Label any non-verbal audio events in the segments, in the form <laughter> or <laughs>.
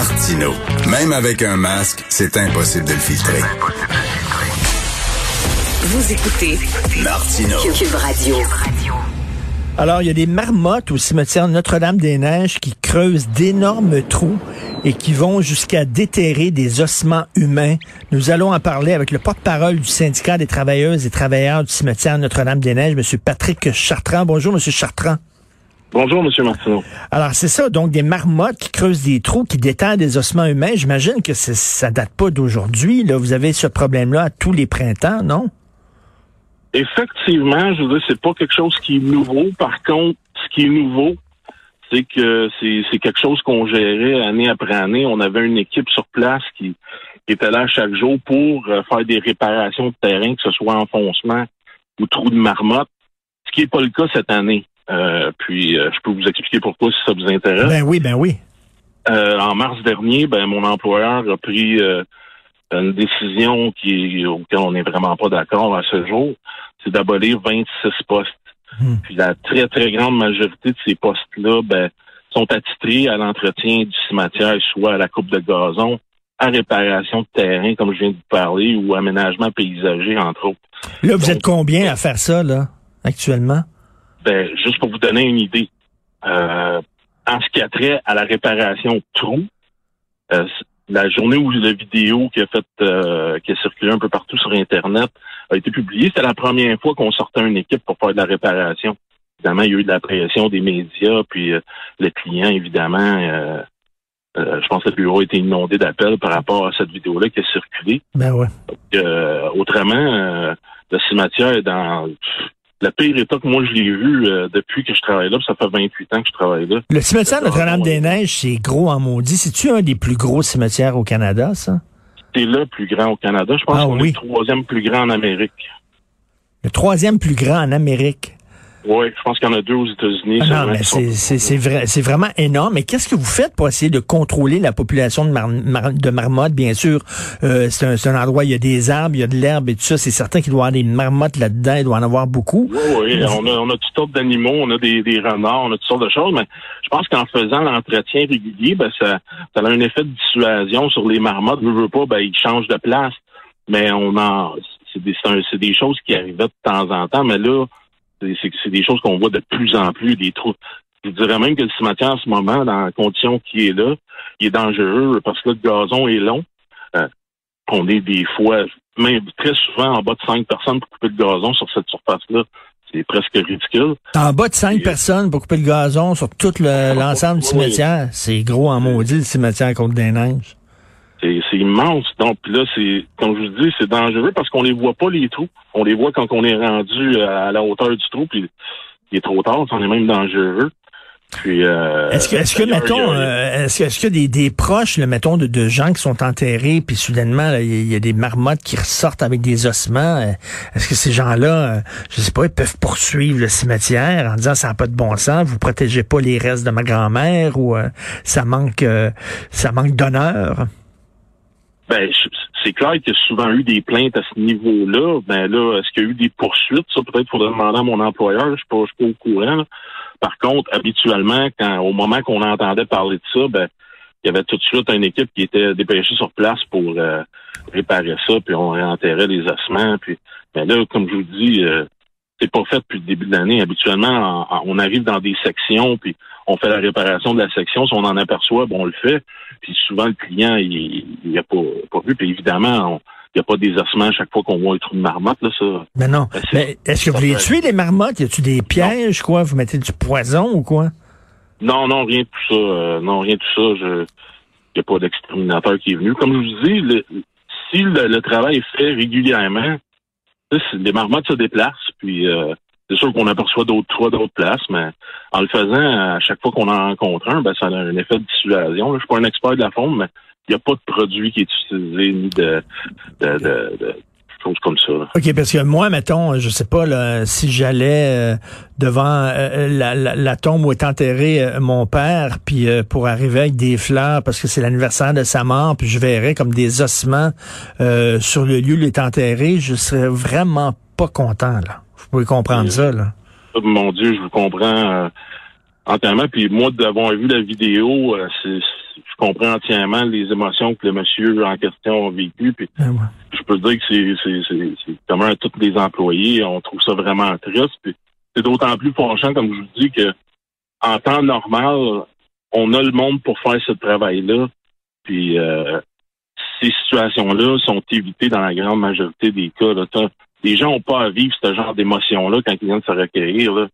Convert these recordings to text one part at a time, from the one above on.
Martino. Même avec un masque, c'est impossible de le filtrer. Vous écoutez Martino. Cube Radio. Alors, il y a des marmottes au cimetière Notre-Dame-des-Neiges qui creusent d'énormes trous et qui vont jusqu'à déterrer des ossements humains. Nous allons en parler avec le porte-parole du syndicat des travailleuses et travailleurs du cimetière Notre-Dame-des-Neiges, M. Patrick Chartrand. Bonjour, M. Chartrand. Bonjour, M. Martineau. Alors, c'est ça, donc des marmottes qui creusent des trous, qui déterrent des ossements humains. J'imagine que ça date pas d'aujourd'hui. Là, Vous avez ce problème-là à tous les printemps, non? Effectivement, je veux dire, c'est pas quelque chose qui est nouveau. Par contre, ce qui est nouveau, c'est que c'est quelque chose qu'on gérait année après année. On avait une équipe sur place qui, était là chaque jour pour euh, faire des réparations de terrain, que ce soit enfoncement ou trou de marmotte, ce qui n'est pas le cas cette année. Euh, puis, euh, je peux vous expliquer pourquoi si ça vous intéresse. Ben oui, ben oui. en mars dernier, ben mon employeur a pris une décision qui auquel on n'est vraiment pas d'accord à ce jour, c'est d'abolir 26 postes. Hmm. Puis la très, très grande majorité de ces postes-là, ben, sont attitrés à l'entretien du cimetière, soit à la coupe de gazon, à réparation de terrain, comme je viens de vous parler, ou aménagement paysager, entre autres. Là, vous êtes combien à faire ça, là, actuellement? Ben, juste pour vous donner une idée. Euh, en ce qui a trait à la réparation de trous, euh, la journée où la vidéo qui a fait euh, qui a circulé un peu partout sur Internet a été publiée, c'était la première fois qu'on sortait une équipe pour faire de la réparation. Évidemment, il y a eu de la pression des médias, puis euh, les clients, évidemment, euh, je pense que le bureau a été inondé d'appels par rapport à cette vidéo-là qui a circulé. Ben ouais. autrement, le cimetière est dans le pire état que moi je l'ai vu euh, depuis que je travaille là, ça fait 28 ans que je travaille là. Le cimetière Notre-Dame-des-Neiges, c'est gros en maudit. C'est-tu un des plus gros cimetières au Canada, ça? C'est le plus grand au Canada. Je pense ah, qu'on est le troisième plus grand en Amérique. Le troisième plus grand en Amérique. Oui, je pense qu'il y en a deux aux États-Unis. Ah non, mais c'est vrai, c'est vraiment énorme. Mais qu'est-ce que vous faites pour essayer de contrôler la population de, de marmottes? Bien sûr, euh, c'est un, endroit, il y a des arbres, il y a de l'herbe et tout ça. C'est certain qu'il doit y avoir des marmottes là-dedans, il doit en avoir beaucoup. Oui, oui, on a, on a toutes sortes d'animaux, on a des, des renards, on a toutes sortes de choses, mais je pense qu'en faisant l'entretien régulier, ben, ça, ça a un effet de dissuasion sur les marmottes. Veux, veux pas, ben, ils changent de place. Mais on en, c'est des, des choses qui arrivaient de temps en temps, mais là, c'est des choses qu'on voit de plus en plus, des trous. Je dirais même que le cimetière en ce moment, dans la condition qui est là, il est dangereux parce que le gazon est long. Euh, on est des fois, même très souvent en bas de cinq personnes pour couper le gazon sur cette surface-là. C'est presque ridicule. En bas de cinq personnes pour couper le gazon sur tout l'ensemble du cimetière? C'est gros en maudit, le cimetière contre des neiges. C'est immense. Donc là, c'est comme je vous dis, c'est dangereux parce qu'on les voit pas les trous. On les voit quand on est rendu à la hauteur du trou, puis il est trop tard, on est même dangereux. Puis euh, est-ce que, est-ce que mettons, euh, est-ce que, est-ce que des, des proches, le mettons, de, de gens qui sont enterrés, puis soudainement, il y, a des marmottes qui ressortent avec des ossements. Euh, est-ce que ces gens-là, euh, je sais pas, ils peuvent poursuivre le cimetière en disant ça n'a pas de bon sens, vous protégez pas les restes de ma grand-mère ou ça manque, ça manque d'honneur? Ben, c'est clair qu'il y a souvent eu des plaintes à ce niveau-là. Ben là, est-ce qu'il y a eu des poursuites? Ça, peut-être faudrait demander à mon employeur. Je ne suis, pas au courant. Par contre, habituellement, quand au moment qu'on entendait parler de ça, ben, il y avait tout de suite une équipe qui était dépêchée sur place pour euh, réparer ça, puis on réenterrait les ossements. Puis, ben là, comme je vous dis, euh, c'est pas fait depuis le début de l'année. Habituellement, on arrive dans des sections, puis on fait la réparation de la section. Si on en aperçoit, bon, on le fait. Puis souvent, le client, il n'a pas, pas vu. Puis évidemment, il n'y a pas des ossements à chaque fois qu'on voit un trou de marmotte, là, ça. Mais non. Ben, Mais est-ce que vous les tuez, les marmottes? Y a-tu des pièges, quoi? Vous mettez du poison ou quoi? Non, non, rien de tout ça. Euh, non, rien de tout ça. Il n'y a pas d'exterminateur qui est venu. Comme je vous dis, si le, travail est fait régulièrement, les marmottes se déplacent, puis euh, c'est sûr qu'on aperçoit d'autres trois d'autres places, mais en le faisant, à chaque fois qu'on en rencontre un, ben, ça a un effet de dissuasion. Je suis pas un expert de la faune, mais il n'y a pas de produit qui est utilisé ni de, choses comme ça. OK, parce que moi, mettons, je sais pas, si j'allais euh, devant euh, la, tombe où est enterré euh, mon père, puis pour arriver avec des fleurs, parce que c'est l'anniversaire de sa mort, puis je verrais comme des ossements sur le lieu où il est enterré, je serais vraiment pas content, là. Vous pouvez comprendre ça, là. Oh, mon Dieu, je vous comprends entièrement. Puis moi, d'avoir vu la vidéo, c'est je comprends entièrement les émotions que le monsieur en question a vécues. Puis Ben ouais. je peux dire que c'est commun à tous les employés. On trouve ça vraiment triste. C'est d'autant plus fâchant, comme je vous dis, que en temps normal, on a le monde pour faire ce travail-là. Puis euh, ces situations-là sont évitées dans la grande majorité des cas. Là. Les gens n'ont pas à vivre ce genre d'émotion-là quand ils viennent se recueillir.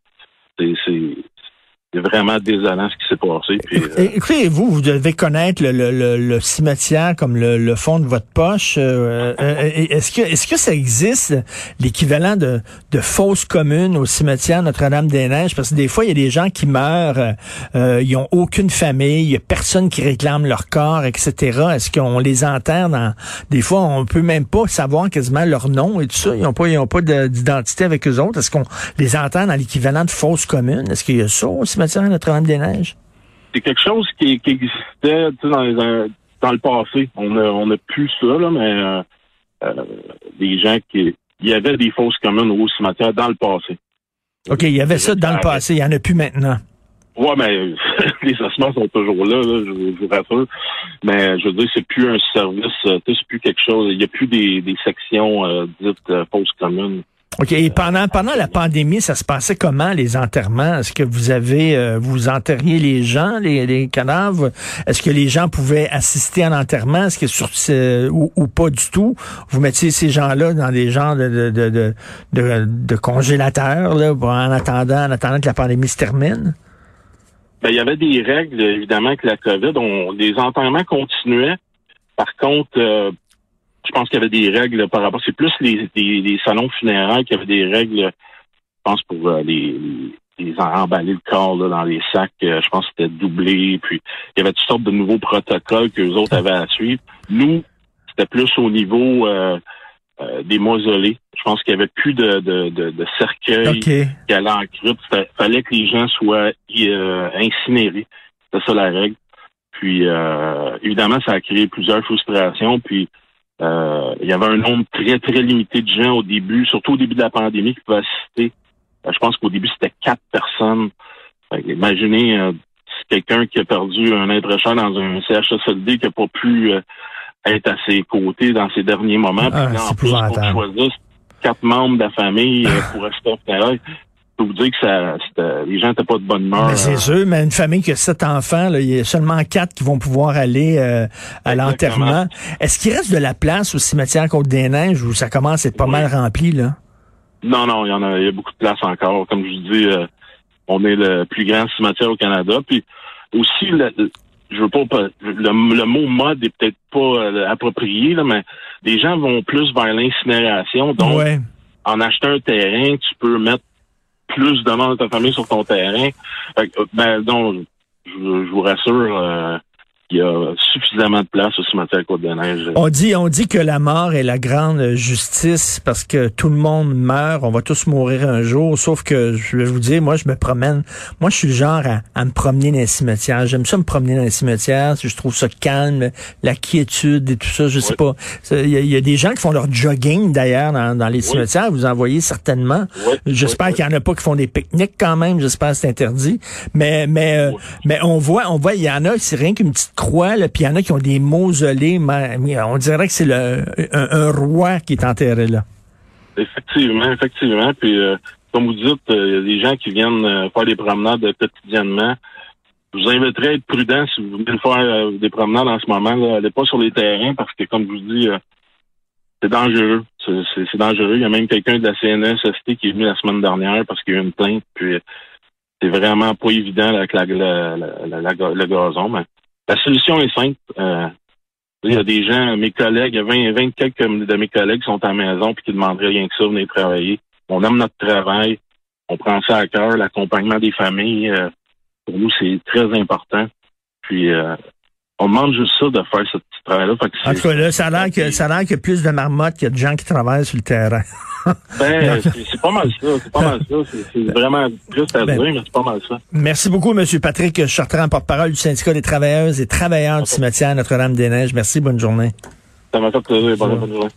C'est vraiment désolant ce qui s'est passé. Puis, euh, Écoutez, vous, vous devez connaître le, le- le- le cimetière comme le, le fond de votre poche. Euh, euh, est-ce que est-ce que ça existe l'équivalent de, de fosse commune au cimetière Notre-Dame-des-Neiges? Parce que des fois, il y a des gens qui meurent, euh, euh, ils ont aucune famille, il y a personne qui réclame leur corps, etc. Est-ce qu'on les enterre dans des fois on peut même pas savoir quasiment leur nom et tout ça. Ils n'ont pas ils ont pas de- d'identité avec eux autres. Est-ce qu'on les enterre dans l'équivalent de fosse commune? Est-ce qu'il y a ça cimetière Notre-Dame-des-Neiges? c'est quelque chose qui, qui existait dans, les, euh, dans le passé. On a, on a plus ça, là, mais euh, euh, des gens qui. Il y avait des fosses communes au cimetière dans le passé. OK, il y avait ça dans le passé, il n'y en a plus maintenant. Ouais, mais <laughs> les ossements sont toujours là, là, je, vous- rassure. Mais je veux dire, c'est plus un service, c'est plus quelque chose. Il n'y a plus des, des sections euh, dites fosses communes. OK, et pendant, pendant la pandémie, ça se passait comment, les enterrements? Est-ce que vous avez, euh, vous enterriez les gens, les, cadavres? Est-ce que les gens pouvaient assister à l'enterrement? Est-ce que sur, ou, pas du tout? Vous mettiez ces gens-là dans des genres de, de, de, de, de, congélateurs, là, en attendant, en attendant que la pandémie se termine? Ben, il y avait des règles, évidemment, que la COVID. On, les enterrements continuaient. Par contre, euh, je pense qu'il y avait des règles par rapport. C'est plus les, les, les salons funéraires qui avaient des règles, je pense, pour euh, les, les emballer le corps là, dans les sacs. Euh, je pense que c'était doublé. Puis il y avait toutes sortes de nouveaux protocoles que les autres avaient à suivre. Nous, c'était plus au niveau euh, des mausolées. Je pense qu'il y avait plus de, de, de, de cercueils qui allaient en crypte. Il fallait que les gens soient incinérés. C'était ça la règle. Puis, évidemment, ça a créé plusieurs frustrations. Puis, euh, il y avait un nombre très, très limité de gens au début, surtout au début de la pandémie, qui pouvaient assister. Euh, je pense qu'au début, c'était quatre personnes. Imaginez euh, quelqu'un qui a perdu un être cher dans un CHSLD qui n'a pas pu euh, être à ses côtés dans ses derniers moments. Ah, Puis là, c'est en plus, épouvantable. choisir quatre membres de la famille pour rester au funérailles. Je peux vous dire que ça, les gens n'étaient pas de bonne humeur. Mais c'est sûr, mais une famille qui a sept enfants, là, il y a seulement quatre qui vont pouvoir aller euh, à l'enterrement. Est-ce qu'il reste de la place au cimetière Côte-des-Neiges où ça commence à être pas Oui. mal rempli, là? Non, non, il y en a, il y a beaucoup de place encore. Comme je vous dis, euh, on est le plus grand cimetière au Canada. Puis aussi, le, je veux pas, pas- le, le mot mode est peut-être pas euh, approprié, là, mais les gens vont plus vers l'incinération. Donc, ouais. en achetant un terrain, tu peux mettre plus de monde de ta famille sur ton terrain. Euh, ben, donc, je, je vous rassure, euh, il y a suffisamment de place au cimetière Côte-des-Neiges. On dit, on dit que la mort est la grande justice parce que tout le monde meurt, on va tous mourir un jour, sauf que je vais vous dire, moi je me promène, moi je suis le genre à, à me promener dans les cimetières. J'aime ça me promener dans les cimetières, je trouve ça calme, la quiétude et tout ça, je sais pas. Il y, a- il y a des gens qui font leur jogging d'ailleurs dans, dans les cimetières, vous en voyez certainement. Oui, J'espère qu'il y en a pas qui font des pique-niques quand même, j'espère que c'est interdit. Mais mais euh, mais on voit on voit il y en a c'est rien qu'une petite croix là, puis il y en a qui ont des mausolées, mais, on dirait que c'est le un, roi qui est enterré là. Effectivement, effectivement. Puis, euh, comme vous dites, euh, il y a des gens qui viennent euh, faire des promenades quotidiennement. Je vous inviterai à être prudent si vous venez faire des promenades en ce moment. Là. Allez pas sur les terrains parce que, comme je vous dis, c'est dangereux. C'est- dangereux. Il y a même quelqu'un de la CNSST qui est venu la semaine dernière parce qu'il y a eu une plainte. Puis, c'est vraiment pas évident avec la, la- le gazon. La solution est simple. Euh, il y a des gens, mes collègues, il y a 20, 20 quelques de mes collègues sont à la maison puis qui demanderaient rien que ça, venir travailler. On aime notre travail. On prend ça à cœur. L'accompagnement des familles, euh, pour nous, c'est très important. Puis, euh, on demande juste ça de faire ce petit travail-là. En tout cas là, ça a l'air que ça a l'air qu'il y a plus de marmottes qu'il y a de gens qui travaillent sur le terrain. <laughs> Ben, c'est pas mal ça. C'est pas mal ça. C'est- C'est vraiment triste à Ben- dire, mais c'est pas mal ça. Merci beaucoup monsieur Patrick Chartrand, porte-parole du syndicat des travailleuses et travailleurs du cimetière Notre-Dame-des-Neiges. Merci, bonne journée. Ça m'a fait plaisir. Bonne, bonne journée.